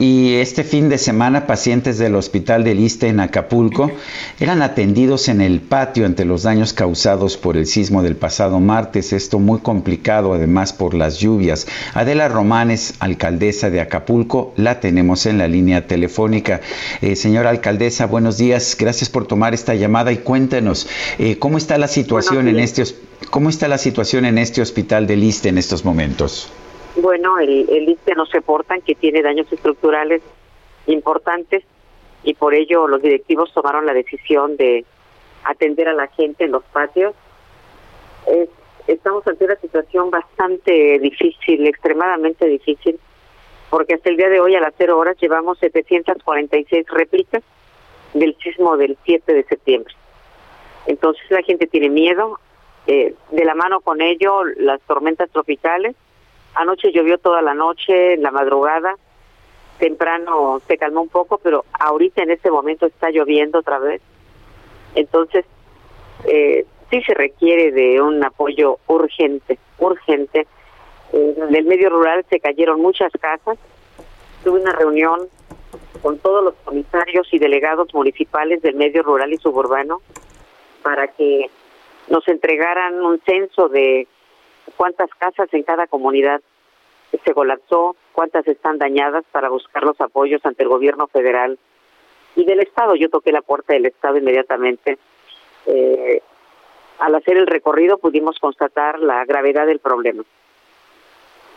Y este fin de semana, pacientes del Hospital del Iste en Acapulco eran atendidos en el patio ante los daños causados por el sismo del pasado martes. Esto muy complicado, además, por las lluvias. Adela Romanes, alcaldesa de Acapulco, la tenemos en la línea telefónica. Eh, señora alcaldesa, buenos días. Gracias por tomar esta llamada y cuéntenos eh, cómo está la situación en este cómo está la situación en este Hospital del Iste en estos momentos. Bueno, el, el ISTE nos reportan que tiene daños estructurales importantes y por ello los directivos tomaron la decisión de atender a la gente en los patios. estamos ante una situación bastante difícil, extremadamente difícil, porque hasta el día de hoy a las cero horas llevamos 746 réplicas del sismo del 7 de septiembre. Entonces la gente tiene miedo, eh, de la mano con ello las tormentas tropicales, Anoche llovió toda la noche, en la madrugada, temprano se calmó un poco, pero ahorita en este momento está lloviendo otra vez. Entonces, eh, sí se requiere de un apoyo urgente, urgente. en el medio rural se cayeron muchas casas. Tuve una reunión con todos los comisarios y delegados municipales del medio rural y suburbano para que nos entregaran un censo de cuántas casas en cada comunidad se colapsó, cuántas están dañadas para buscar los apoyos ante el gobierno federal y del Estado. Yo toqué la puerta del Estado inmediatamente. Eh, al hacer el recorrido pudimos constatar la gravedad del problema.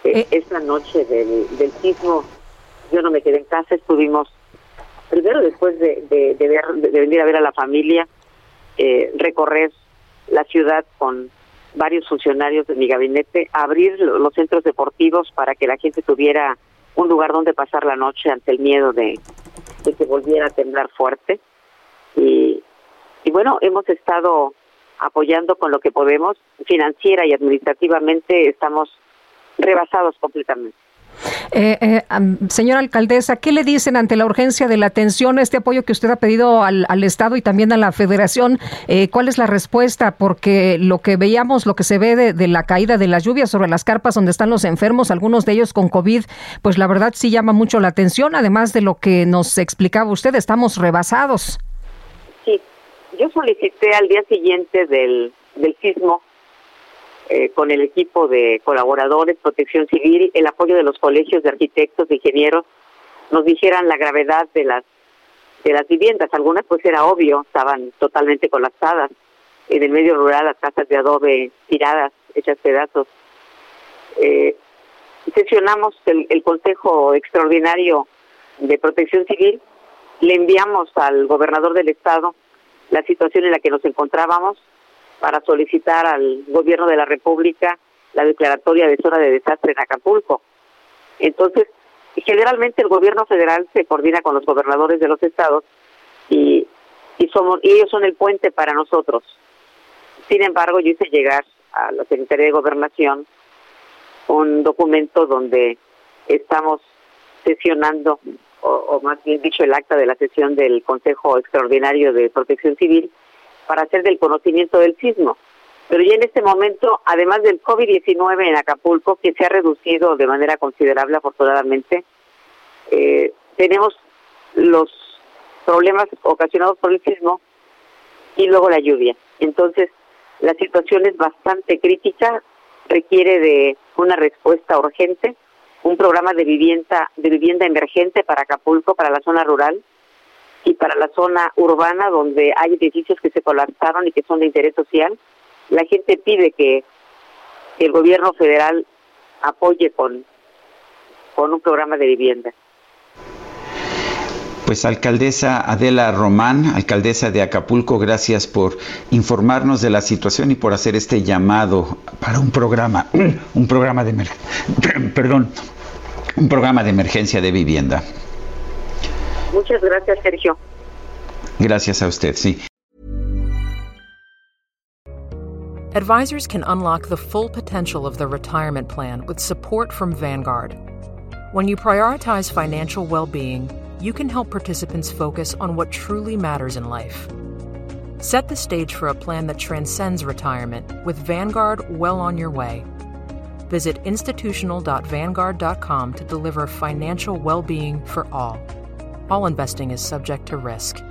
Eh, eh. esa noche del, del sismo yo no me quedé en casa, estuvimos primero después de, de, de, venir a ver a la familia, recorrer la ciudad con varios funcionarios de mi gabinete abrir los centros deportivos para que la gente tuviera un lugar donde pasar la noche ante el miedo de, que volviera a temblar fuerte. Y, y bueno, hemos estado apoyando con lo que podemos, financiera y administrativamente estamos rebasados completamente. Eh, eh, señora alcaldesa, ¿qué le dicen ante la urgencia de la atención, este apoyo que usted ha pedido al, Estado y también a la Federación? Eh, ¿Cuál es la respuesta? Porque lo que veíamos, lo que se ve de, la caída de las lluvias sobre las carpas donde están los enfermos, algunos de ellos con COVID, pues la verdad sí llama mucho la atención, además de lo que nos explicaba usted, estamos rebasados. Sí, yo solicité al día siguiente del, del sismo eh, con el equipo de colaboradores, protección civil, el apoyo de los colegios de arquitectos, de ingenieros, nos dijeran la gravedad de las de las viviendas. Algunas pues era obvio, estaban totalmente colapsadas. En el medio rural las casas de adobe tiradas, hechas pedazos. Eh, sesionamos el, el Consejo Extraordinario de Protección Civil, le enviamos al gobernador del estado la situación en la que nos encontrábamos, para solicitar al gobierno de la República la declaratoria de zona de desastre en Acapulco. Entonces, generalmente el gobierno federal se coordina con los gobernadores de los estados y, y, somos, y ellos son el puente para nosotros. Sin embargo, yo hice llegar a la Secretaría de Gobernación un documento donde estamos sesionando, o, o, más bien dicho, el acta de la sesión del Consejo Extraordinario de Protección Civil, para hacer del conocimiento del sismo. Pero ya en este momento, además del COVID-19 en Acapulco, que se ha reducido de manera considerable afortunadamente, eh, tenemos los problemas ocasionados por el sismo y luego la lluvia. Entonces, la situación es bastante crítica, requiere de una respuesta urgente, un programa de vivienda, de vivienda emergente para Acapulco, para la zona rural, y para la zona urbana donde hay edificios que se colapsaron y que son de interés social, la gente pide que, el gobierno federal apoye con, con un programa de vivienda. Pues alcaldesa Adela Román, alcaldesa de Acapulco, gracias por informarnos de la situación y por hacer este llamado para un programa, un programa de perdón, un programa de emergencia de vivienda. Muchas gracias, Sergio. Gracias a usted, sí. Advisors can unlock the full potential of their retirement plan with support from Vanguard. When you prioritize financial well being, you can help participants focus on what truly matters in life. Set the stage for a plan that transcends retirement with Vanguard well on your way. Visit institutional.vanguard.com to deliver financial well being for all. All investing is subject to risk.